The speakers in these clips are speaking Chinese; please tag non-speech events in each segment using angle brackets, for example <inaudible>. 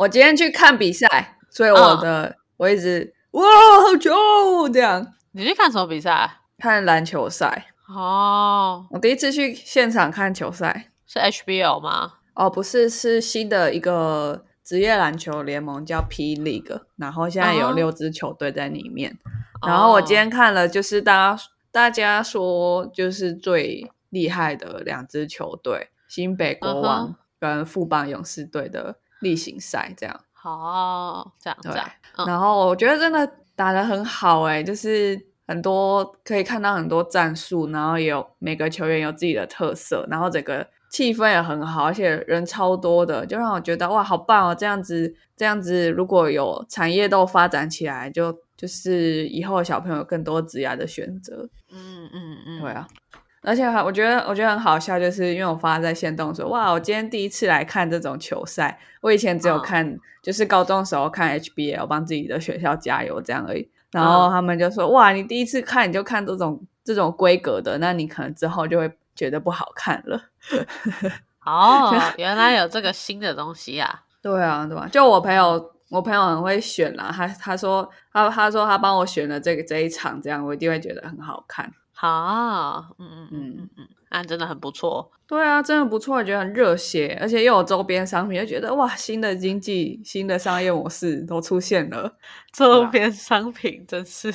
我今天去看比赛，所以我的、我一直哇好球这样你去看什么比赛？看篮球赛。哦，我第一次去现场看球赛，是 HBO 吗？哦，不是，是新的一个职业篮球联盟叫 P League，然后现在有哦六支球队在里面。然后我今天看了，就是大家大家说就是最厉害的两支球队，新北国嗯王跟富邦勇士队的例行赛这样。好，这样这对，嗯然后我觉得真的打得很好哎、就是很多可以看到很多战术，然后也有每个球员有自己的特色，然后整个气氛也很好，而且人超多的，就让我觉得哇，好棒哦！这样子，这样子，如果有产业都发展起来，就就是以后小朋友更多职业的选择。嗯嗯嗯，对啊，而且还我觉得我觉得很好笑，就是因为我发在线动说，哇，我今天第一次来看这种球赛，我以前只有嗯看，就是高中的时候看 HBL，帮自己的学校加油这样而已。然后嗯他们就说，哇，你第一次看你就看这种这种规格的，那你可能之后就会觉得不好看了。<laughs> 哦，<laughs> 原来有这个新的东西啊！对啊，对吧、就我朋友，我朋友很会选啦，他他说他他说他帮我选了这个这一场，这样我一定会觉得很好看。好，嗯嗯嗯嗯嗯嗯，那真的很不错。对啊，真的不错，我觉得很热血，而且又有周边商品，就觉得哇，新的经济、新的商业模式都出现了。<laughs> 周边商品真是，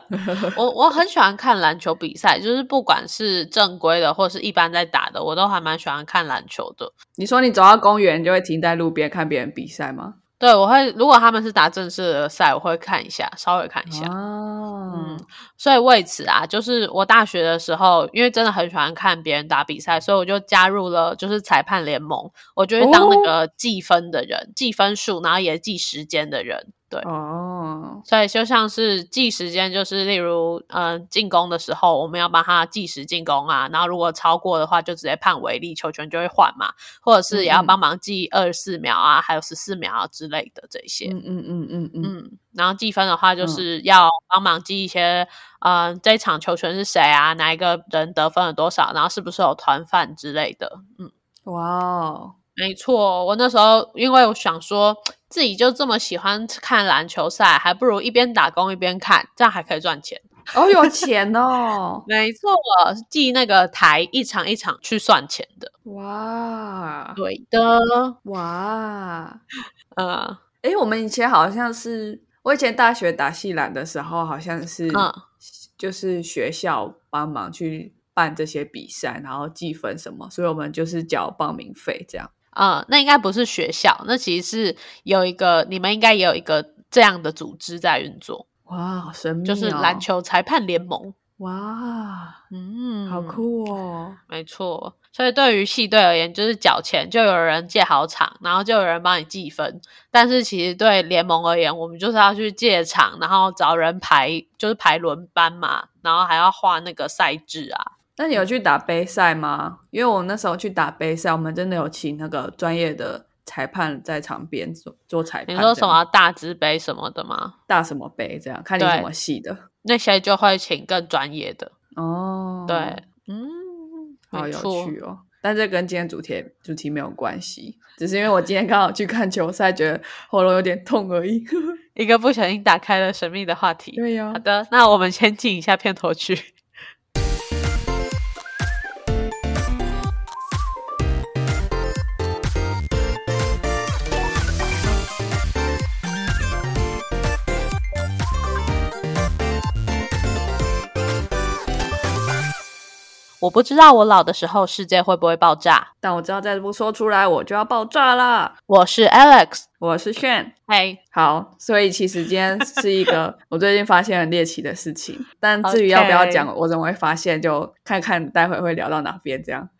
<laughs> 我我很喜欢看篮球比赛，就是不管是正规的或是一般在打的，我都还蛮喜欢看篮球的。你说你走到公园就会停在路边看别人比赛吗？对，我会如果他们是打正式的赛，我会看一下，稍微看一下。哦，嗯，所以为此啊，就是我大学的时候，因为真的很喜欢看别人打比赛，所以我就加入了就是裁判联盟，我就会当那哦个计分的人，计分数，然后也计时间的人。对，哦，所以就像是计时间，就是例如，嗯、进攻的时候，我们要帮他计时进攻啊，然后如果超过的话，就直接判违例，球权就会换嘛，或者是也要帮忙记二十四秒啊，还有十四秒啊之类的这些。嗯嗯嗯嗯嗯，嗯，然后计分的话，就嗯。是要帮忙记一些，嗯、这一场球权是谁啊，哪一个人得分了多少，然后是不是有团犯之类的。嗯，哇哦，没错，我那时候因为我想说自己就这么喜欢看篮球赛，还不如一边打工一边看，这样还可以赚钱。好有钱哦，<laughs> 没错，记那个台一场一场去算钱的。哇对的，哇，<laughs> 呃，诶，我们以前好像是，我以前大学打系篮的时候，好像是，嗯就是学校帮忙去办这些比赛，然后计分什么，所以我们就是缴报名费这样。呃，那应该不是学校，那其实是有一个，你们应该也有一个这样的组织在运作。哇，好神秘、哦！就是篮，球裁判联盟。哇，嗯，好，酷哦！没错。所以对于系队而言，就是缴钱就有人借好场，然后就有人帮你计分。但是其实对联盟而言，我们就是要去借场，然后找人排，就是排轮班嘛，然后还要画那个赛制啊。那你有去打杯赛吗？因为我那时候去打杯赛，我们真的有请那个专业的裁判在场边做做裁判。你说什么大资杯什么的吗？大什么杯这样？看你对什么系的那些就会请更专业的。哦。对，，嗯，好有趣哦。但这跟今天主题主题没有关系，只是因为我今天刚好去看球赛，觉得喉咙有点痛而已。一个不小心打开了神秘的话题。对呀、好的，那我们先进一下片头曲。我不知道我老的时候世界会不会爆炸。但我知道再不说出来，我就要爆炸啦。我是 Alex，我是炫，嘿，好，所以其实今天是一个 <laughs> 我最近发现很猎奇的事情，但至于要不要讲我怎么会发现，就看看待会会聊到哪边这样。<laughs>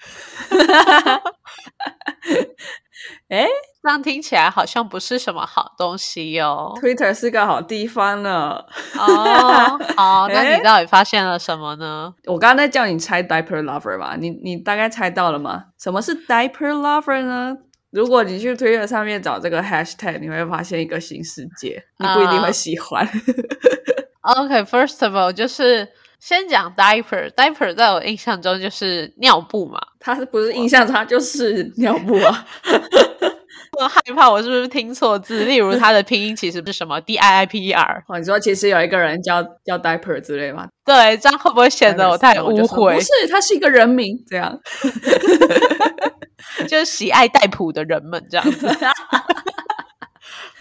<laughs> 哎这样听起来好像不是什么好东西哟、，Twitter 是个好地方呢。哦，好，<laughs> 那你到底发现了什么呢？我刚刚在叫你猜 diaper lover 吧，你你大概猜到了吗？什么是 diaper lover 呢？如果你去 Twitter 上面找这个 hashtag，你会发现一个新世界，你不一定会啊喜欢。OK，first、of all，就是先讲 diaper，diaper 在我印象中就是尿布嘛。它是不是印象它就是尿布啊？<laughs> 很害怕我是不是听错字，<laughs> 例如它的拼音其实是什么 D I I P E R。哦，你说其实有一个人叫叫 diaper 之类吗？对，这样会不会显得我太我就污秽？不是，他是一个人名，这样。<laughs> 就是喜爱戴普的人们这样子。<laughs>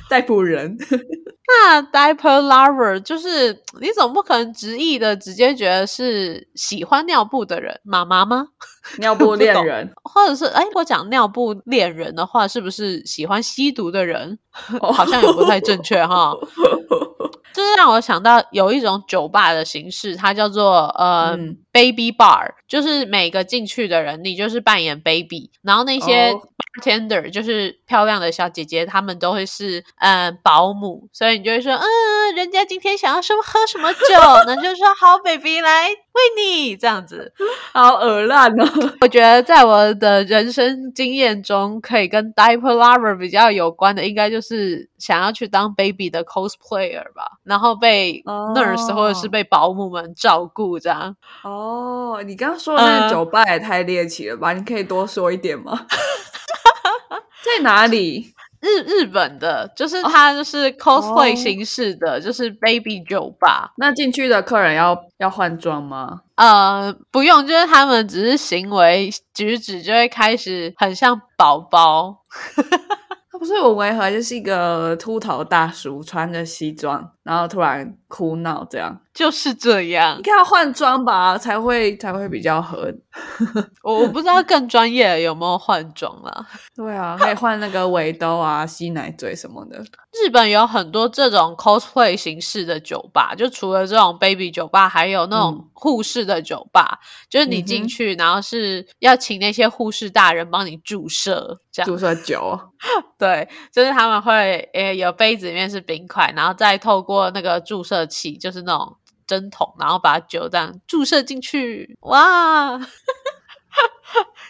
<laughs> 代普人，<laughs> 那 diaper lover 就是你总不可能直译的直接觉得是喜欢尿布的人妈妈吗？<laughs> 尿布恋人，或者是哎，我讲尿布恋人的话，是不是喜欢吸毒的人？哦好像也不太正确哈。就是让我想到有一种酒吧的形式，它叫做呃、嗯 baby bar，就是每个进去的人，你就是扮演 baby，然后那些哦 bartender 就是漂亮的小姐姐，她们都会是呃保姆，所以你就会说，嗯，人家今天想要什么喝什么酒，<laughs> 那就说好，baby 来为你这样子。好耳烂哦。<laughs> 我觉得在我的人生经验中，可以跟 diaper lover 比较有关的，应该就是想要去当 baby 的 cosplayer 吧，然后被哦 nurse、或者是被保姆们照顾这样。哦，你刚刚说的那酒吧也太猎奇了吧？你可以多说一点吗？<laughs> 在哪里？日日本的，就是它就是 cosplay 哦形式的，就是 baby 酒吧。那进去的客人要要换装吗？呃，不用，就是他们只是行为举止就会开始很像宝宝。<laughs> 他不是我违和，就是一个秃头大叔穿着西装，然后突然哭闹这样。就是这样应，该要换装吧，才会才会比较合。<laughs> 我我不知道更专业的有没有换装啦。对啊，可以换那个围兜啊、吸奶嘴什么的。日本有很多这种 cosplay 形式的酒吧，就除了这种 baby 酒吧，还有那种护士的酒吧，就是你进去，然后是要请那些护士大人帮你注射，这样注射酒，<laughs> 对，就是他们会诶有杯子里面是冰块，然后再透过那个注射器，就是那种针筒，然后把酒这样注射进去，哇！<laughs>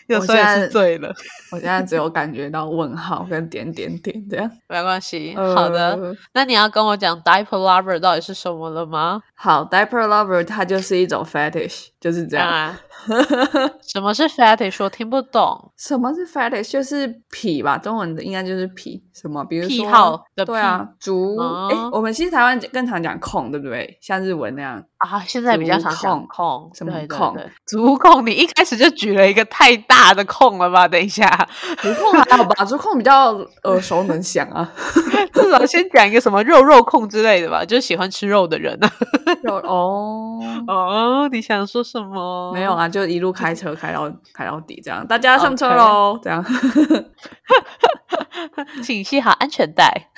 有时候也我现在是醉了，<laughs> 我现在只有感觉到问号跟点点点这样。<laughs> 没关系。好的，呃那你要跟我讲 diaper lover 到底是什么了吗？好，diaper lover 它就是一种 fetish，就是这样。啊，<laughs> 什么是 fetish？我听不懂。什么是 fetish？就是癖吧，中文的应该就是癖。什么？比如说癖好的对啊，足。哦哎、我们其实台湾更常讲控，对不对？像日文那样。啊，现在比较常讲控，什么控足控，你一开始就举了一个太大的控了吧？<laughs> 等一下，不控还好吧？足控比较耳熟能详啊。<laughs> <laughs> 至少先讲一个什么肉肉控之类的吧，就是喜欢吃肉的人啊。有哦，哦，你想说什么？没有啊，就一路开车开到开到底这样。大家上车喽这样。请系好安全带。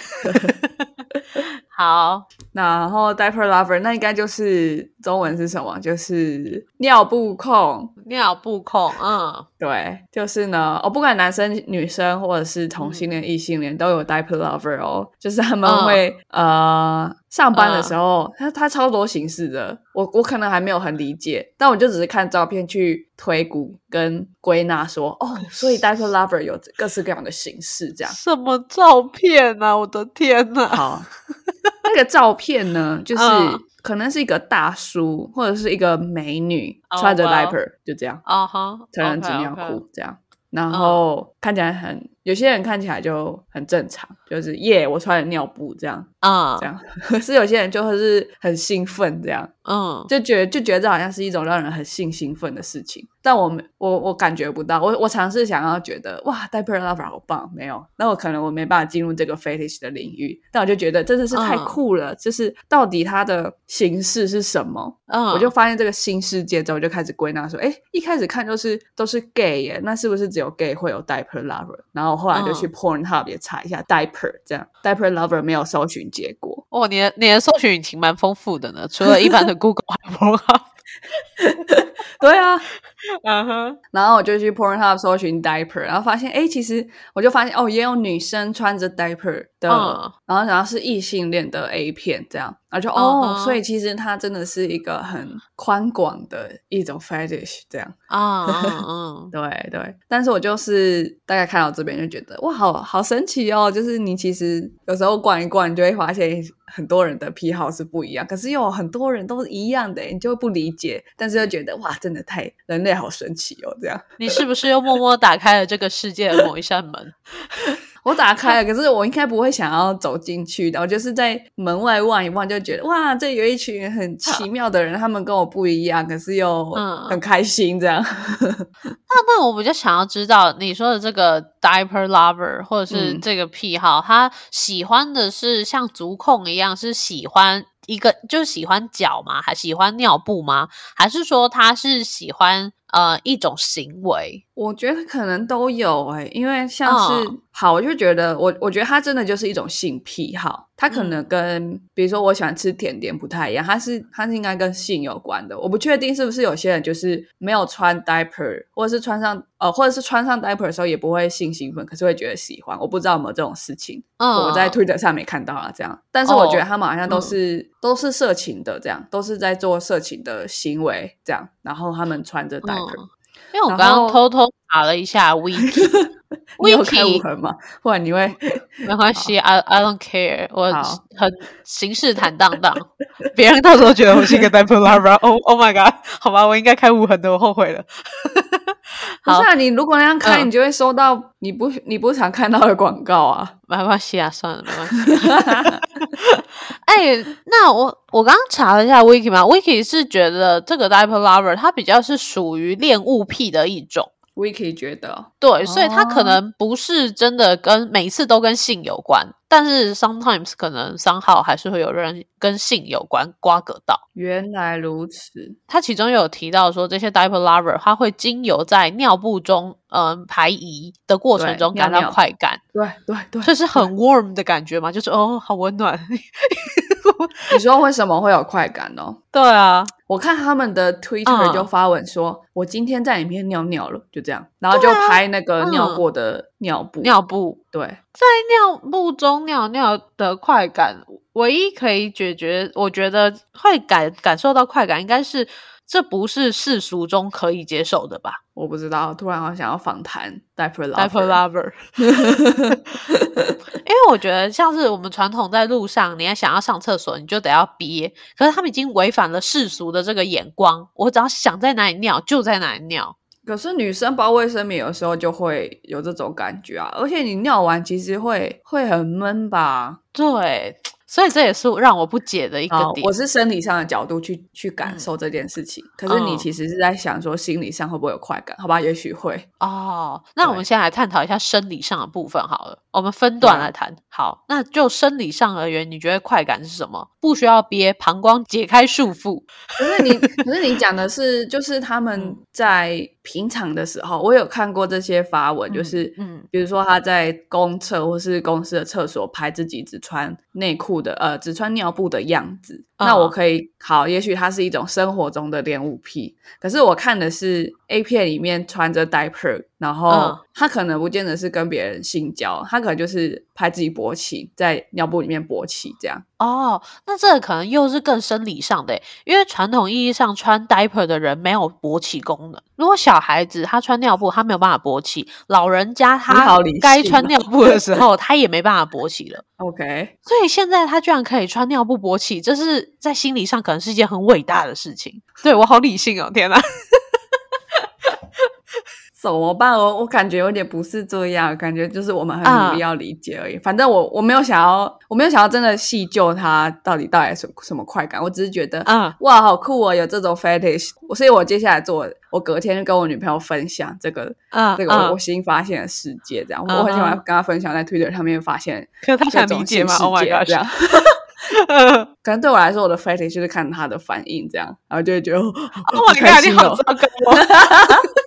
好，然后 diaper lover 那应该就是中文是什么？就是尿布控。尿布控，嗯，对，就是呢，哦，不管男生、女生或者是同性恋、异性恋，都有 diaper lover 哦。就是他们会、呃上班的时候，他他超多形式的，我我可能还没有很理解，但我就只是看照片去推估跟归纳说，哦，所以 diaper lover 有各式各样的形式，这样。什么照片啊？我的天呐！好，那个照片呢，就是、嗯可能是一个大叔或者是一个美女、哦穿着 well diaper，就这样。啊哈，成人纸尿裤这样，然后看起来很，有些人看起来就很正常，就是耶，我穿了尿布这样啊。这样。可 <laughs> 是有些人就会是很兴奋这样，嗯，就觉得就觉得这好像是一种让人很性兴奋的事情，但我没我我感觉不到，我我尝试想要觉得哇，diaper lover 好棒，没有，那我可能我没办法进入这个 fetish 的领域，但我就觉得真的是太嗯。酷了，就是到底它的形式是什么？嗯，我就发现这个新世界之后，就开始归纳说，哎，一开始看就是都是 gay 耶，那是不是只有 gay 会有 diaper lover？然后后来就去嗯。Pornhub 也查一下 diaper，这样 diaper lover 没有搜寻结果。哦，你的你的搜寻引擎蛮丰富的呢，除了一般的 Google 还有 Pornhub <laughs> 对啊，嗯哼，然后我就去 Pornhub 搜寻 diaper，然后发现，哎，其实我就发现哦，也有女生穿着 diaper 的，嗯。然后然后是异性恋的 A 片这样，然后就嗯哦哼所以其实它真的是一个很宽广的一种 fetish 这样。啊嗯嗯 <laughs> 对对，但是我就是大概看到这边就觉得哇，好好神奇哦！就是你其实有时候逛一逛，你就会发现很多人的癖好是不一样，可是又有很多人都是一样的，你就会不理解，但是又觉得哇，真的太人类好神奇哦，这样。你是不是又默默打开了这个世界的某一扇门？<laughs> 我打开了，可是我应该不会想要走进去的。我就是在门外望一望，就觉得哇，这有一群很奇妙的人，他们跟我不一样，可是又嗯很开心这样。那那我比较想要知道你说的这个 diaper lover 或者是嗯这个癖好，他喜欢的是像足控一样，是喜欢一个就是喜欢脚吗？还喜欢尿布吗？还是说他是喜欢呃一种行为？我觉得可能都有哎、因为像是、嗯好，我就觉得我我觉得他真的就是一种性癖好，他可能跟、比如说我喜欢吃甜点不太一样，他是他是应该跟性有关的。我不确定是不是有些人就是没有穿 diaper，或者是穿上呃，或者是穿上 diaper 的时候也不会性兴奋，可是会觉得喜欢。我不知道有没有这种事情，嗯，我在 Twitter 上没看到啊，这样。但是我觉得哦他们好像都嗯是、都是色情的，这样都是在做色情的行为，这样。然后他们穿着 diaper，、嗯因为我刚刚偷偷查了一下 wiki，<laughs> <laughs> 你有开无痕吗？<laughs> 不然你会 <laughs> 没关系，I I don't care，我很行事坦荡荡，别人到时候觉得我是一个 diaper lover，Oh Oh my god，好吧，我应该开无痕的，我后悔了。好不是啊？你如果那样开，嗯你就会收到你不你不常看到的广告啊。没关系啊，算了，没关系。哎、那我我刚刚查了一下 wiki 嘛，wiki 是觉得这个 diaper lover 它比较是属于恋物癖的一种。Vicky 觉得，对，所以它可哦能不是真的跟每一次都跟性有关，但是 sometimes 可能商号还是会有人跟性有关瓜葛到。原来如此。他其中有提到说，这些 diaper lover 他会经由在尿布中嗯、呃排遗的过程中感到快感，对对对，这是很 warm 的感觉嘛，就是哦，好温暖。<laughs> <laughs> 你说为什么会有快感哦？对啊，我看他们的 Twitter 嗯。就发文说，我今天在里面尿尿了，就这样，然后就拍那个嗯。尿过的尿布。尿布。对，在尿布中尿尿的快感，唯一可以解决，我觉得会感感受到快感，应该是这不是世俗中可以接受的吧我不知道，突然好想要访谈 diaper？diaper lover。lover，<laughs> 因为我觉得像是我们传统在路上，你要想要上厕所，你就得要憋，可是他们已经违反了世俗的这个眼光，我只要想在哪里尿就在哪里尿。可是女生包卫生棉有时候就会有这种感觉啊，而且你尿完其实会会很闷吧？对，所以这也是让我不解的一个啊，点。我是生理上的角度去去感嗯受这件事情，可是你嗯其实是在想说心理上会不会有快感？好吧，也许会。哦，那我对们先来探讨一下生理上的部分好了，我们分段来谈。好，那就生理上而言，你觉得快感是什么？不需要憋，膀胱解开束缚。可是你，可是你讲的是，就是他们嗯在平常的时候，我有看过这些发文，就嗯是嗯。比如说他在公厕或是公司的厕所拍自己只穿内裤的，呃，只穿尿布的样子，那我嗯。可以好，也许它是一种生活中的恋物癖，可是我看的是 A 片里面穿着 diaper，然后嗯他可能不见得是跟别人性交，他可能就是拍自己勃起，在尿布里面勃起这样。哦，那这个可能又是更生理上的欸，因为传统意义上穿 diaper 的人没有勃起功能。如果小孩子他穿尿布，他没有办法勃起；老人家他该穿尿布的时候，他也没办法勃起了。<laughs> OK，所以现在他居然可以穿尿布勃起，这是在心理上可能是一件很伟大的事情。对我好理性哦，天哪！怎么办？我我感觉有点不是这样，感觉就是我们很努力啊要理解而已。反正我我没有想要，我没有想要真的细究它到底带来什么什么快感，我只是觉得，嗯哇，好酷哦，有这种 fetish。所以我接下来做，我隔天就跟我女朋友分享这个嗯这个我新发现的世界，这样、嗯我很喜欢嗯跟她分享在 Twitter 上面发现可是他想理解吗新世？Oh my 界 god！这样。嗯可能对我来说，我的 fetish 就是看她的反应，这样，然后就会觉得，哦 Oh 好 my god！你心哦。好糟糕哦。<laughs> <laughs> <laughs>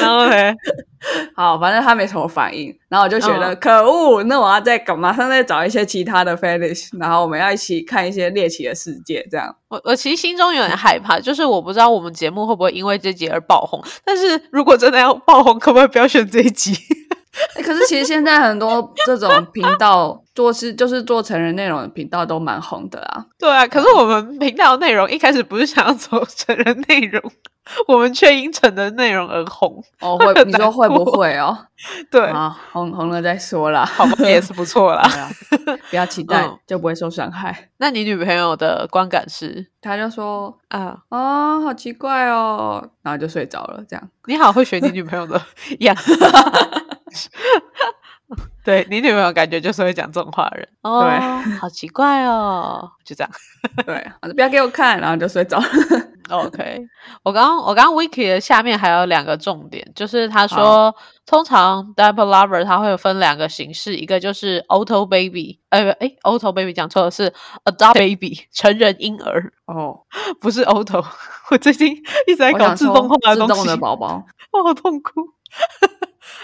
然后嘞，<laughs> 好，反正他没什么反应，然后我就觉得、嗯可恶，那我要再搞，马上再找一些其他的 fetish，然后我们要一起看一些猎奇的世界，这样。我我其实心中有点害怕，就是我不知道我们节目会不会因为这集而爆红。但是如果真的要爆红，可不可以不要选这一集？<laughs> 欸可是其实现在很多这种频道做是就是做成人内容的频道都蛮红的啊。对啊，可是我们频道内容一开始不是想要走成人内容，我们却因成人内容而红。哦，会很你说难会不过会哦？对，啊，红红了再说啦。好吧，也是不错啦。<laughs> 对啊，不要期待嗯就不会受伤害。那你女朋友的观感是他就说啊？哦，好奇怪哦，然后就睡着了，这样。你好会学你女朋友的 <laughs> 样子。<laughs> 对你女朋友感觉就是会讲这种话的人，哦，好奇怪哦，<laughs> 就这样，<laughs> 对，不要给我看，然后就睡着。OK，我刚我刚 Wiki 的下面还有两个重点，就是他说，通常 Double lover 它会分两个形式，一个就是 auto baby，呃，哎，auto baby 讲错了，是 adult baby 成人婴儿哦，不是 auto，我最近一直在搞自动化的东西，自动的宝宝，我好痛苦。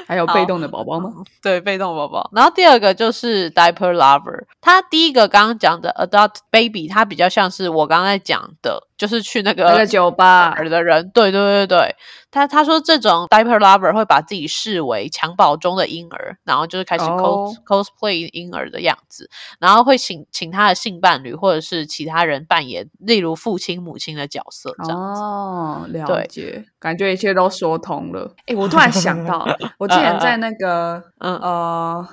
还有被动的宝宝吗？<laughs> 对，被动宝宝。然后第二个就是 diaper lover，他第一个刚刚讲的 adult baby，他比较像是我刚刚在讲的。就是去那个那个酒吧的人，对对对对，他他说这种 diaper lover 会把自己视为襁褓中的婴儿，然后就是开始 cos cosplay 婴儿的样子，然后会请请他的性伴侣或者是其他人扮演，例如父亲母亲的角色这样。哦，了解，感觉一切都说通了。哎，我突然想到，<laughs> 我之前在那个呃。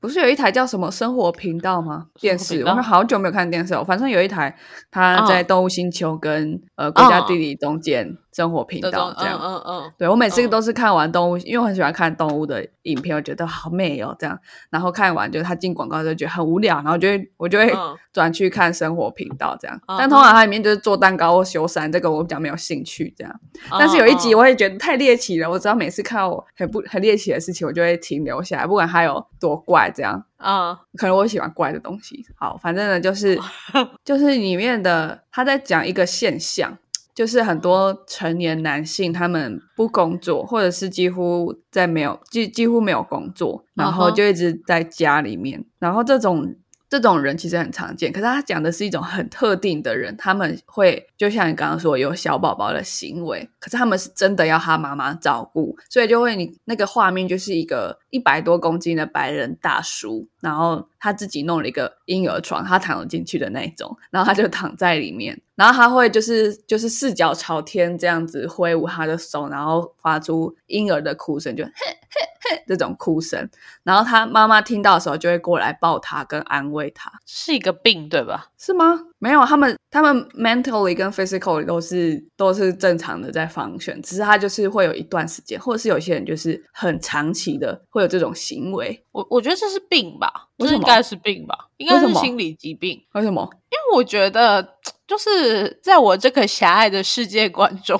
不是有一台叫什么生活频道吗？电视，我们好久没有看电视了。反正有一台，它在动物星球跟呃国家地理中间。生活频道这样，嗯嗯，对我每次都是看完动物，因为我很喜欢看动物的影片，我觉得好美哦，这样，然后看完就是他进广告就觉得很无聊，然后就会我就会转去看生活频道这样，但通常它里面就是做蛋糕或修伞，这个我比较没有兴趣这样。但是有一集我也觉得太猎奇了，我知道每次看到我很不很猎奇的事情，我就会停留下来，不管它有多怪这样。啊，可能我喜欢怪的东西。好，反正呢就是 <laughs> 就是里面的他在讲一个现象。就是很多成年男性，他们不工作，或者是几乎在没有几几乎没有工作，然后就一直在家里面，然后这种。这种人其实很常见，可是他讲的是一种很特定的人，他们会就像你刚刚说有小宝宝的行为，可是他们是真的要他妈妈照顾，所以就会你那个画面就是一个一百多公斤的白人大叔，然后他自己弄了一个婴儿床，他躺了进去的那种，然后他就躺在里面，然后他会就是就是四脚朝天这样子挥舞他的手，然后发出婴儿的哭声，就嘿 <laughs> 嘿。<laughs> 这种哭声，然后他妈妈听到的时候就会过来抱他跟安慰他，是一个病对吧？是吗？没有，他们他们 mentally 跟 physically 都是都是正常的在防选，只是他就是会有一段时间，或者是有些人就是很长期的会有这种行为。我我觉得这是病吧，这应该是病吧，应该是心理疾病。为什么？因为我觉得 <tsk> 就是在我这个狭隘的世界观中。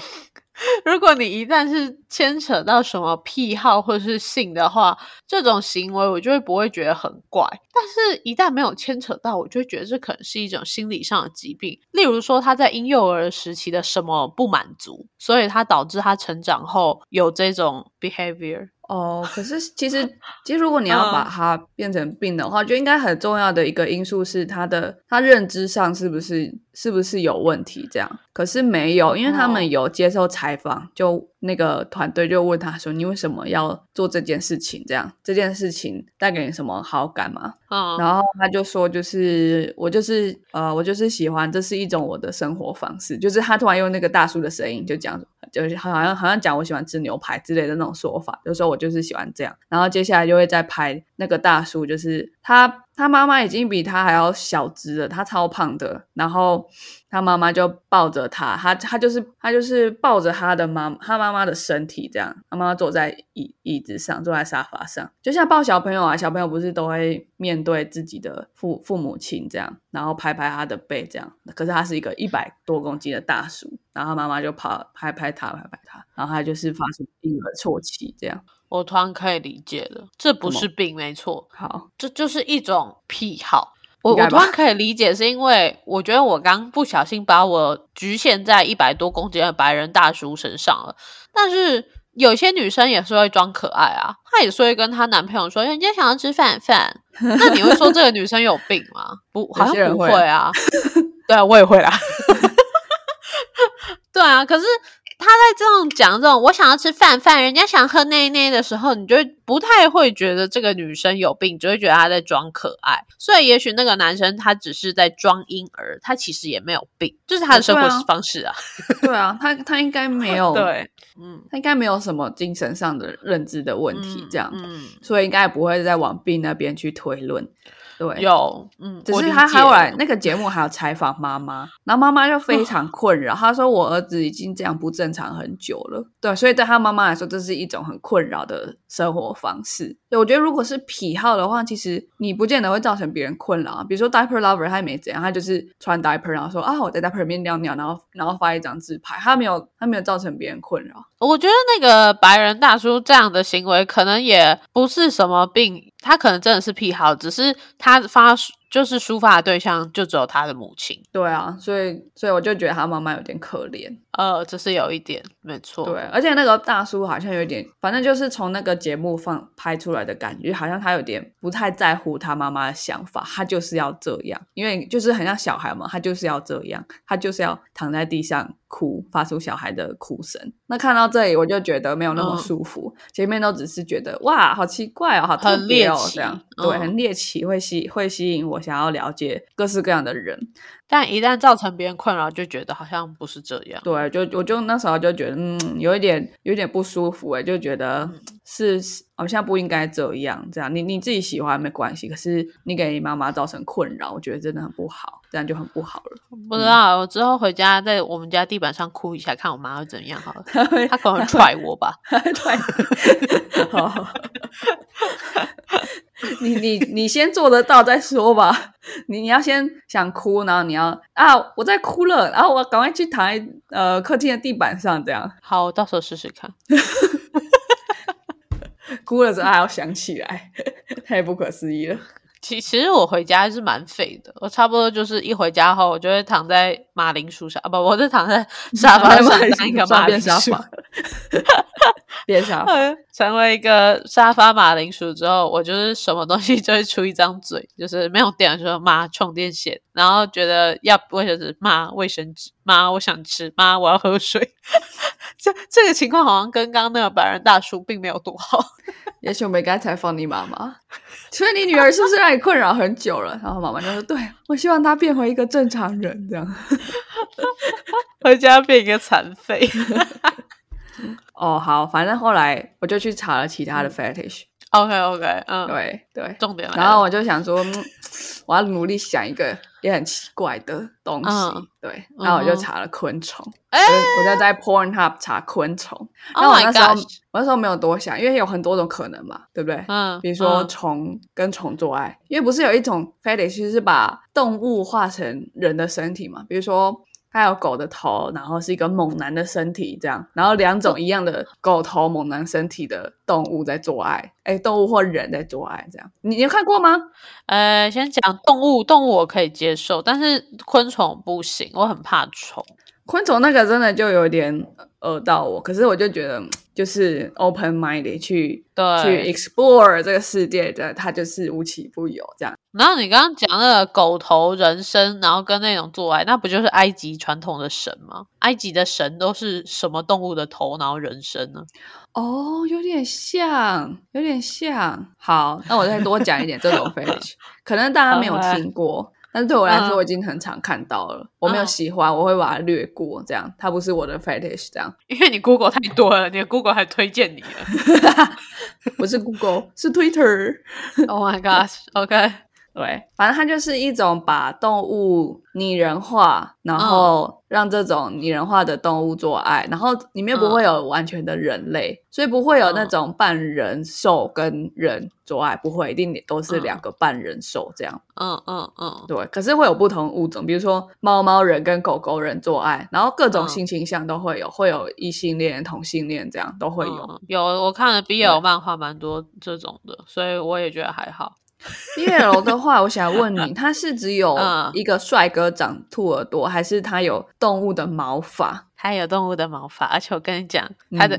<laughs> 如果你一旦是牵扯到什么癖好或者是性的话，这种行为我就会不会觉得很怪。但是，一旦没有牵扯到，我就会觉得这可能是一种心理上的疾病。例如说，他在婴幼儿时期的什么不满足，所以他导致他成长后有这种 behavior。哦，可是其实，<laughs> 其实如果你要把它变成病的话，就应该很重要的一个因素是他的他认知上是不是是不是有问题？这样，可是没有，因为他们有接受采访，就那个团队就问他说：“你为什么要做这件事情？这样这件事情带给你什么好感吗？”哦，然后他就说：“就是我就是呃，我就是喜欢，这是一种我的生活方式。”就是他突然用那个大叔的声音就讲。就是好像好像讲我喜欢吃牛排之类的那种说法，就说我就是喜欢这样。然后接下来就会再拍那个大叔，就是他他妈妈已经比他还要小只了，他超胖的。然后他妈妈就抱着他，他他就是他就是抱着他的妈他妈妈的身体这样。他妈妈坐在椅椅子上，坐在沙发上，就像抱小朋友啊，小朋友不是都会面对自己的父父母亲这样，然后拍拍他的背这样。可是他是一个一百多公斤的大叔。然后妈妈就跑拍拍他，拍拍他，然后他就是发出婴儿啜泣，这样。我突然可以理解了，这不是病，没错。好，这就是一种癖好。我我突然可以理解，是因为我觉得我刚不小心把我局限在一百多公斤的白人大叔身上了。但是有些女生也是会装可爱啊，她也是会跟她男朋友说：“人家想要吃饭饭。<laughs> ”那你会说这个女生有病吗？不，好像不会啊。<laughs> 对啊，我也会啦。<laughs> 对啊，可是他在这种讲这种我想要吃饭饭，人家想喝奶奶的时候，你就不太会觉得这个女生有病，只会觉得她在装可爱。所以也许那个男生他只是在装婴儿，他其实也没有病，就是他的生活方式啊。对啊，<laughs> 他他应该没有 <laughs> 对，嗯，他应该没有什么精神上的认知的问题，这样，嗯，所以应该也不会再往病那边去推论。对，有，嗯，只是他后来那个节目还有采访妈妈，然后妈妈就非常困扰，她说我儿子已经这样不正常很久了，对，所以对他妈妈来说，这是一种很困扰的生活方式。对，我觉得如果是癖好的话，其实你不见得会造成别人困扰啊。比如说 diaper lover，他也没怎样，他就是穿 diaper，然后说啊我在 diaper 里面尿尿，然后然后发一张自拍，他没有他没有造成别人困扰。我觉得那个白人大叔这样的行为，可能也不是什么病，他可能真的是癖好，只是他发就是抒发的对象就只有他的母亲。对啊，所以所以我就觉得他妈妈有点可怜。呃，这是有一点没错。对，而且那个大叔好像有点，反正就是从那个节目放拍出来的感觉，好像他有点不太在乎他妈妈的想法，他就是要这样，因为就是很像小孩嘛，他就是要这样，他就是要躺在地上哭，发出小孩的哭声。那看到这里，我就觉得没有那么舒服，前面都只是觉得哇，好奇怪哦，好特别哦，这样对，很猎奇，会吸会吸引我想要了解各式各样的人。但一旦造成别人困扰，就觉得好像不是这样。对，就我就那时候就觉得，嗯，有一点有点不舒服哎，就觉得是好像不应该这样。这样，你你自己喜欢没关系，可是你给你妈妈造成困扰，我觉得真的很不好，这样就很不好了。不知道，我之后回家在我们家地板上哭一下，看我妈会怎样好了。她可能踹我吧，<laughs> <laughs> 踹。好。<laughs> 你你你先做得到再说吧。你你要先想哭，然后你要啊，我在哭了，然后我赶快去躺在呃客厅的地板上，这样。好，到时候试试看。<laughs> 哭了之后还要想起来，太不可思议了。其其实我回家是蛮废的，我差不多就是一回家后，我就会躺在马铃薯上啊，不，我是躺在沙发上当一个马铃薯。变沙发，<laughs> <laughs> 成为一个沙发马铃薯之后，我就是什么东西就会出一张嘴，就是没有电的时候骂充电线，然后觉得要卫生纸骂卫生纸妈我想吃妈我要喝水，这这个情况好像跟刚刚那个白人大叔并没有多好。<laughs> 也许我没该采访你妈妈，所以你女儿是不是让你困扰很久了？然后妈妈就说：“对我希望她变回一个正常人，这样 <laughs> 回家变一个残废。<laughs> ”哦，好，反正后来我就去查了其他的 fetish。OK OK，嗯，对对，重点。然后我就想说，我要努力想一个也很奇怪的东西。对，然后我就查了昆虫。哎，我在在 Pornhub 查昆虫。那我那时候我那时候没有多想，因为有很多种可能嘛，对不对？嗯。比如说虫跟虫做爱，因为不是有一种 fetish 是把动物化成人的身体嘛？比如说。它有狗的头，然后是一个猛男的身体，这样，然后两种一样的狗头猛男身体的动物在做爱，哎，动物或人在做爱，这样，你有看过吗？呃，先讲动物，动物我可以接受，但是昆虫不行，我很怕虫。昆虫那个真的就有点恶到我，可是我就觉得。<tsk> 就是 open minded 去去 explore 这个世界的，它就是无奇不有这样。然后你刚刚讲那个狗头人身，然后跟那种做爱，那不就是埃及传统的神吗？埃及的神都是什么动物的头，然后人身呢？哦，有点像，有点像。好，那我再多讲一点 <laughs> 这种 fetish，可能大家没有听过。但是对我来说，我已经很常看到了。我没有喜欢，我会把它略过。这样，它不是我的 fetish。这样，因为你 Google 太多了，你的 Google 还推荐你了。<laughs> 不是 Google，是 Twitter。Oh my gosh！OK。对，反正它就是一种把动物拟人化，然后让这种拟人化的动物做爱，然后里面不会有完全的人类，所以不会有那种半人兽跟人做爱，不会，一定都是两个半人兽这样。嗯嗯嗯，对。可是会有不同物种，比如说猫猫人跟狗狗人做爱，然后各种性倾向都会有，会有异性恋、同性恋这样都会有。有我看了 BL 漫画蛮多这种的，所以我也觉得还好。<laughs> B L 的话，我想问你，<laughs> 它是只有一个帅哥长兔耳朵，还是他有动物的毛发？他有动物的毛发，而且我跟你讲，他的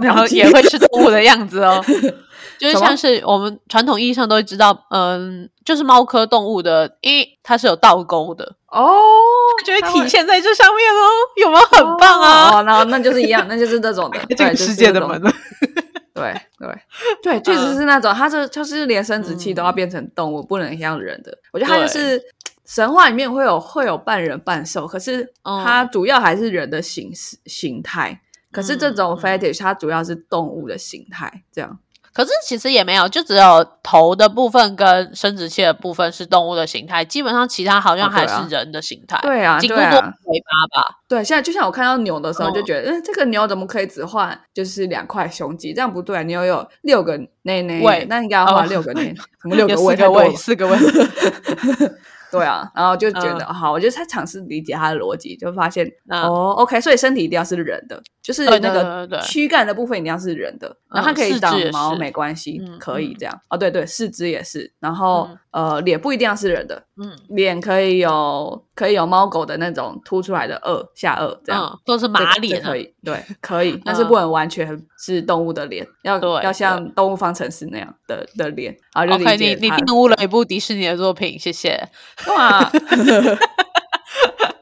然后也会是动物的样子哦，<laughs> 就是像是我们传统意义上都会知道，嗯，就是猫科动物的，一它是有倒钩的哦，就会体现在这上面哦，有没有很棒啊？哦，那那就是一样，那就是这种的，这个世界的门。对对。对，<laughs> 确实是那种，他这就是连生殖器都要变成动物，不能像人的。我觉得他就是神话里面会有会有半人半兽，可是它主要还是人的形式形态。可是这种 fetish 它主要是动物的形态，这样。可是其实也没有，就只有头的部分跟生殖器的部分是动物的形态，基本上其他好像还是人的形态。对啊，颈部多对啊，尾巴吧？对，现在就像我看到牛的时候，就嗯觉得，嗯，这个牛怎么可以只换就是两块胸肌？这样不对啊，牛有六个内内胃，那应该要画哦六个内，什么六个胃？四个胃，四个胃。对啊，<laughs> 然后就觉得、嗯。好，我就在尝试理解他的逻辑，就发现、嗯。哦，OK，所以身体一定要是人的，就是那个躯干的部分一定要是人的，然后它嗯可以长毛没关系，可以这样。哦，对对，四肢也是，然后、嗯呃，脸不一定要是人的，嗯脸可以有可以有猫狗的那种凸出来的颚下颚这样。嗯，都是马脸啊可。以，对，可以，<laughs> 但是嗯不能完全是动物的脸，要对要像动物方程式那样的的脸，然后就 OK，理解它你你玷污了一部迪士尼的作品，谢谢。哇 <laughs> <laughs>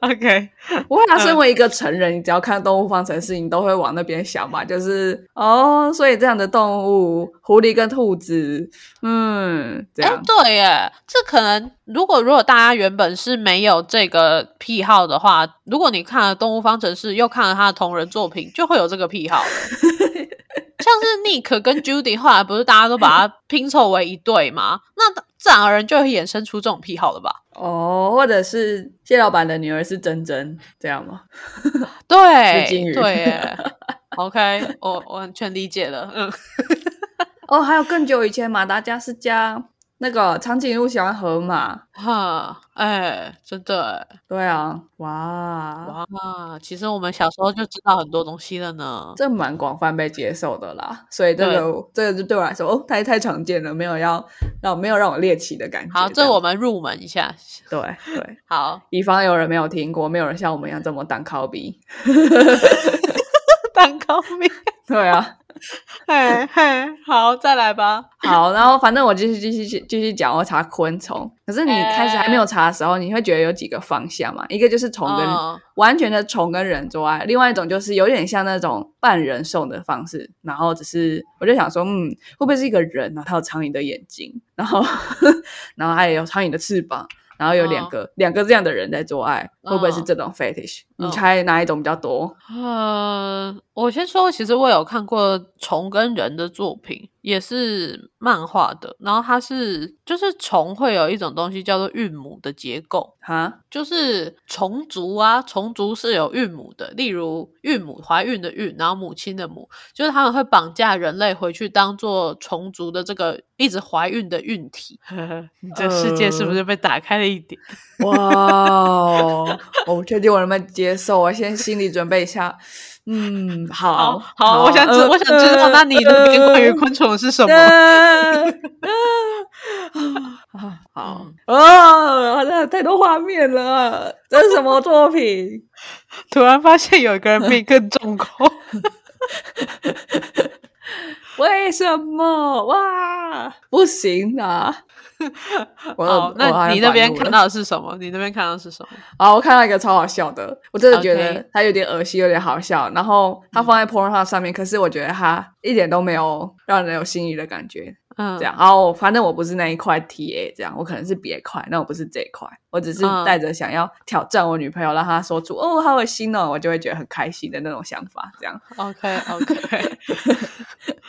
<laughs> OK，我会啊，嗯身为一个成人，你只要看动物方程式，你都会往那边想嘛？就是哦，所以这样的动物，狐狸跟兔子，嗯，这哎样，，对耶，这可能如果如果大家原本是没有这个癖好的话，如果你看了《动物方程式》，又看了他的同人作品，就会有这个癖好了。<laughs> 像是 Nick 跟 Judy 后来不是大家都把它拼凑为一对吗？<laughs> 那自然而然就会衍生出这种癖好了吧？哦，或者是谢老板的女儿是珍珍，这样吗？<laughs> 对对耶，OK，我我完全理解了。嗯，<laughs> 哦，还有更久以前，马达加斯加那个长颈鹿喜欢河马，哈，哎，真的耶对啊，哇，哇，其实我们小时候就知道很多东西了呢。这蛮广泛被接受的啦，所以这个这个就对我来说，哦，太太常见了，没有要让没有让我猎奇的感觉。好，这样我们入门一下。对对，好，以防有人没有听过，没有人像我们一样这么当靠逼。蛋糕面，<laughs> 对啊，<laughs> 嘿嘿，好，再来吧。<laughs> 好，然后反正我继续继续继续讲，我查昆虫。可是你开始还没有查的时候，你会觉得有几个方向嘛？一个就是虫跟、嗯完全的虫跟人做爱，另外一种就是有点像那种半人送的方式，然后只是我就想说，嗯，会不会是一个人然后他有苍蝇的眼睛，然后 <laughs> 然后还有苍蝇的翅膀。然后有两个、两个这样的人在做爱，会不会是这种 fetish？、嗯你猜哪一种比较多？呃，我先说，其实我有看过虫跟人的作品，也是漫画的。然后它是就是虫会有一种东西叫做韵母的结构，哈，就是虫族啊，虫族是有韵母的，例如韵母怀孕的孕，然后母亲的母，就是他们会绑架人类回去当做虫族的这个一直怀孕的孕体。你 <laughs> 这世界是不是被打开了一点？<laughs> 哇哦！我不确定我能不能接受，我先心理准备一下。嗯，好好好，我想知呃我想知道，那你那边关于昆虫是什么？呃呃 <laughs> 好嗯哦，好像太多画面了，这是什么作品？<laughs> 突然发现有一个人比你更重口。<laughs> <laughs> 为什么？哇，不行啊！<laughs> 我好，那你那边看到到的是什么？你那边看到的是什么？啊，<laughs> 我看到一个超好笑的，我真的觉得它有点恶心，有点好笑。然后它放在 Pornhub 上面，可是我觉得它一点都没有让人有心仪的感觉。嗯，这样，然后反正我不是那一块 TA，这样我可能是别块，那我不是这一块，我只是嗯带着想要挑战我女朋友，让她说出哦好恶心哦，我就会觉得很开心的那种想法。这样，OK OK，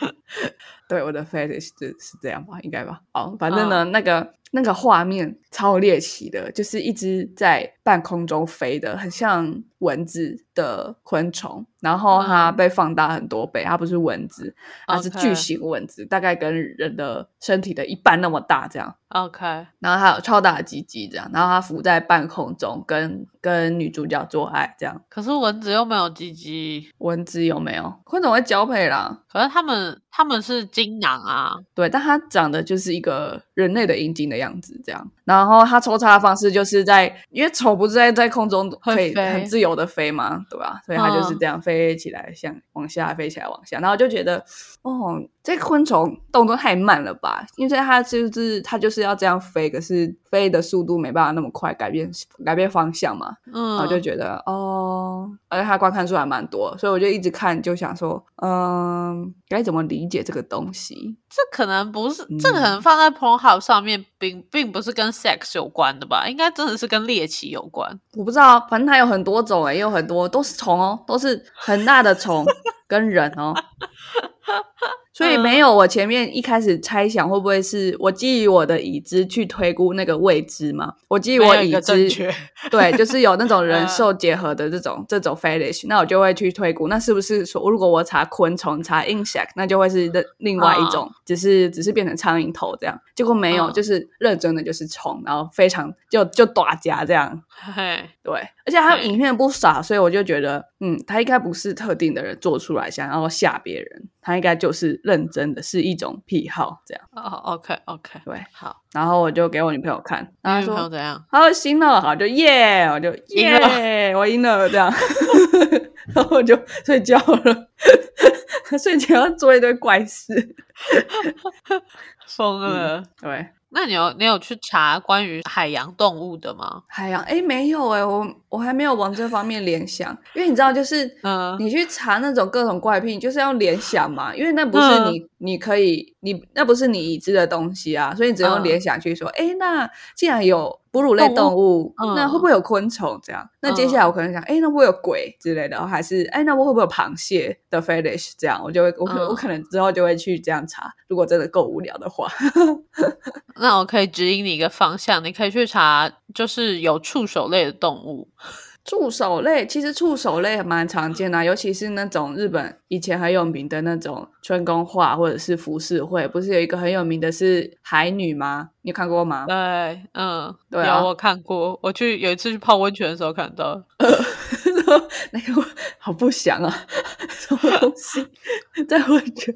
<laughs> 对我的 fetish 是是这样吧，应该吧。哦，反正呢，那个那个画面超猎奇的，就是一只在半空中飞的，很像蚊子的昆虫，然后它嗯被放大很多倍，它不是蚊子，它是巨型蚊子，大概跟人的身体的一半那么大，这样。OK，然后还有超大的鸡鸡这样，然后它浮在半空中跟跟女主角做爱这样。可是蚊子又没有鸡鸡，蚊子有没有？昆虫会交配啦，可是他们他们是精囊啊。对，但它长得就是一个人类的阴茎的样子这样。然后它抽插的方式就是在，因为丑不是在在空中可以很自由的飞嘛，对吧？所以它就是嗯这样飞起来，像往下飞起来，往下，然后就觉得，哦，这昆虫动作太慢了吧？因为它就是它就是要这样飞，可是飞的速度没办法那么快，改变改变方向嘛。嗯，然后就觉得哦，而且它观看数还蛮多，所以我就一直看，就想说，嗯，该怎么理解这个东西？这可能不是，嗯这可能放在 Pornhub 上面，并并不是跟 sex 有关的吧？应该真的是跟猎奇有关。我不知道，反正它有很多种诶，也有很多都是虫哦，都是很大的虫 <laughs> 跟人哦，所以没有我前面一开始猜想会不会是我基于我的已知去推估那个未知嘛？我基于我已知，对，就是有那种 <laughs> 人兽结合的这种这种 fetish，那我就会去推估，那是不是说如果我查昆虫查 insect，那就会是另另外一种，只是只是变成苍蝇头这样？结果没有，就是认真的就是虫，然后非常就就短夹这样。对，而且他影片不傻，所以我就觉得，嗯，他应该不是特定的人做出来想要吓别人，他应该就是认真的是一种癖好这样。哦，OK OK，对，好。然后我就给我女朋友看，然后说怎样？他说行了，好就耶，我就耶，我赢了这样，<laughs> 然后我就睡觉了，<laughs> 睡前要做一堆怪事，<laughs> 疯了，对。那你有你有去查关于海洋动物的吗？海洋哎没有哎，我我还没有往这方面联想，因为你知道就是嗯，你去查那种各种怪癖，就是要联想嘛，因为那不是你你可以你那不是你已知的东西啊，所以你只用联想去说，哎，那既然有。哺乳类动物，那会不会有昆虫？这样，那接下来我可能想，哎，那会不会有鬼之类的？还是，哎，那我会不会有螃蟹的 fetish？这样，我就会，我可我可能之后就会去这样查。如果真的够无聊的话，<laughs> 那我可以指引你一个方向，你可以去查，就是有触手类的动物。触手类其实触手类蛮常见的，尤其是那种日本以前很有名的那种春宫画或者是浮世绘，不是有一个很有名的是海女吗？你看过吗？对，嗯，对啊，我看过。我去有一次去泡温泉的时候看到，<laughs> 那个好不祥啊，<laughs> 什么东西 <laughs> 在温泉？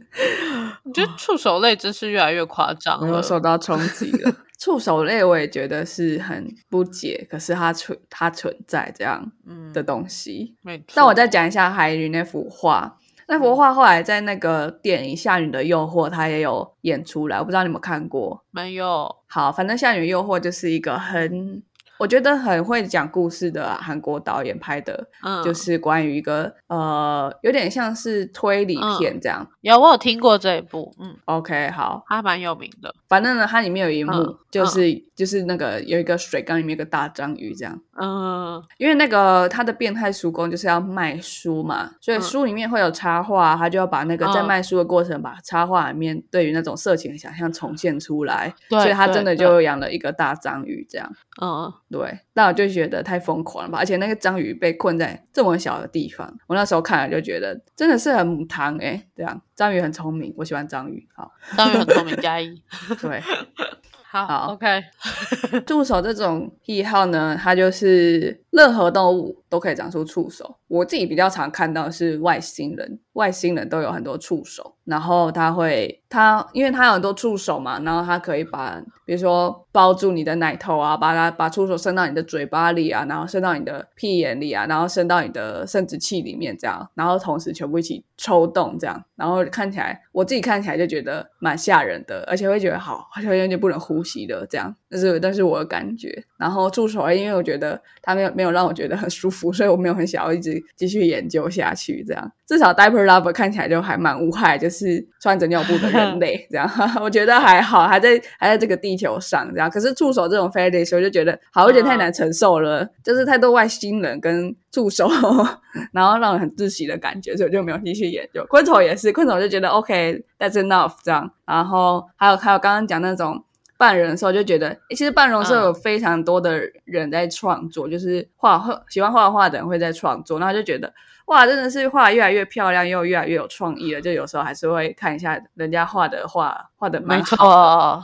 我觉得触手类真是越来越夸张了，受到冲击了。触手类我也觉得是很不解，可是它存它存在这样的东西。那我再讲一下海女那幅画，那幅画后来在那个电影《夏女的诱惑》它也有演出来，我不知道你有没有看过没有？好，反正《夏女诱惑》就是一个很。我觉得很会讲故事的韩国导演拍的，嗯就是关于一个呃，有点像是推理片这样。有我有听过这一部，嗯，OK，好，它蛮有名的。反正呢，它里面有一幕，就是就是那个有一个水缸里面有个大章鱼这样。嗯，因为那个他的变态书工就是要卖书嘛，所以书里面会有插画，他就要把那个在卖书的过程，把插画里面对于那种色情的想象重现出来。所以他真的就养了一个大章鱼这样。嗯。对，那我就觉得太疯狂了吧！而且那个章鱼被困在这么小的地方，我那时候看了就觉得真的是很母汤哎，这样章鱼很聪明，我喜欢章鱼。好，章鱼很聪明，加一。<laughs> 对，<laughs> 好，OK。<laughs> 助手这种癖好呢，它就是任何动物都可以长出触手。我自己比较常看到是外星人，外星人都有很多触手，然后他会，他因为他有很多触手嘛，然后他可以把，比如说包住你的奶头啊，把它把触手伸到你的嘴巴里啊，然后伸到你的屁眼里啊，然后伸到你的生殖器里面这样，然后同时全部一起抽动这样，然后看起来我自己看起来就觉得蛮吓人的，而且会觉得好好像有点不能呼吸的这样，但是但是我的感觉，然后触手因为我觉得它没有没有让我觉得很舒服，所以我没有很想要一直。继续研究下去，这样至少 diaper lover 看起来就还蛮无害，就是穿着尿布的人类，<laughs> 这样 <laughs> 我觉得还好，还在还在这个地球上这样。可是触手这种 fetish 我就觉得好有点太难承受了，就是太多外星人跟触手，<laughs> 然后让人很窒息的感觉，所以我就没有继续研究。昆虫也是，昆虫就觉得 OK that's enough 这样。然后还有还有刚刚讲那种。半人的时候就觉得，其实半人兽有非常多的人在创作，就是画画喜欢画画的人会在创作，然后就觉得哇，真的是画越来越漂亮，又越来越有创意了。就有时候还是会看一下人家画的画，画的蛮好。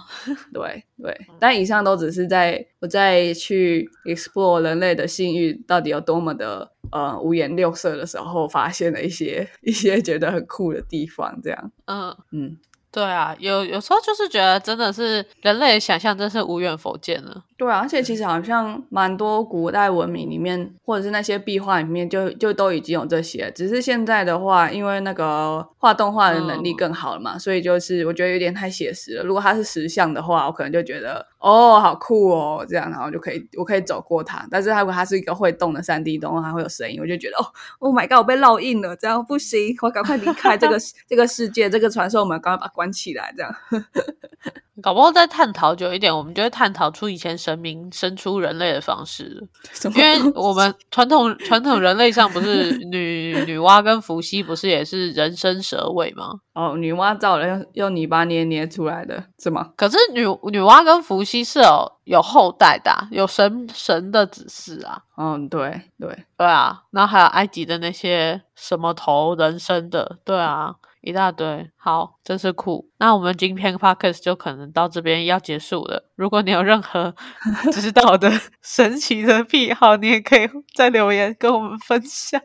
对对，但以上都只是在我在去 explore 人类的性欲到底有多么的呃五颜六色的时候，发现了一些一些觉得很酷的地方。这样，嗯嗯。对啊，有有时候就是觉得真的是人类的想象真是无远佛见了。对啊，而且其实好像蛮多古代文明里面，或者是那些壁画里面，就就都已经有这些。只是现在的话，因为那个画动画的能力更好了嘛，所以就是我觉得有点太写实了。如果它是实像的话，我可能就觉得哦，好酷哦，这样然后就可以我可以走过它。但是如果它是一个会动的三 D 动画，还会有声音，我就觉得哦，Oh my god，我被烙印了，这样不行，我赶快离开这个这个世界，这个传说门，赶快把它关起来，这样。<laughs> 搞不好再探讨久一点，我们就会探讨出以前神明生出人类的方式。<laughs> 因为我们传统 <laughs> 传统人类上不是女女娲跟伏羲不是也是人身蛇尾吗？哦，女娲造人用用泥巴捏捏出来的是吗？可是女女娲跟伏羲是有有后代的啊、有神神的指示啊，嗯，对对，对啊，然后还有埃及的那些什么头人身的，对啊，一大堆。好，真是酷。那我们今天 podcast 就可能到这边要结束了。如果你有任何 <laughs> 知道的 <laughs> 神奇的癖好，你也可以在留言跟我们分享。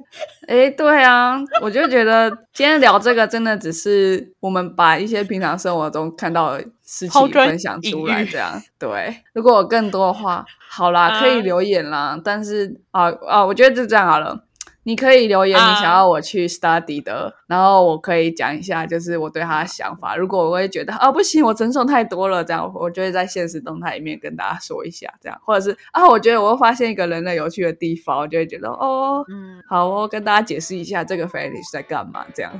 诶，对啊，我就觉得今天聊这个真的只是我们把一些平常生活中看到的事情分享出来，这样对。如果有更多的话，好啦，可以啊留言啦。但是啊啊，我觉得就这样好了。你可以留言你想啊要我去 study 的，然后我可以讲一下，就是我对他的想法。如果我会觉得啊不行，我承受太多了，这样我就会在现实动态里面跟大家说一下，这样，或者是啊，我觉得我会发现一个人类有趣的地方，我就会觉得哦，嗯，好哦，跟大家解释一下这个 f a n i s h 在干嘛，这样。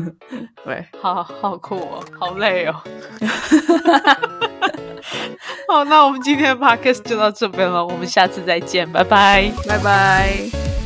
<laughs> 对，好好酷哦，好累哦。<laughs> 好，那我们今天的 podcast 就到这边了，我们下次再见，拜拜。拜拜。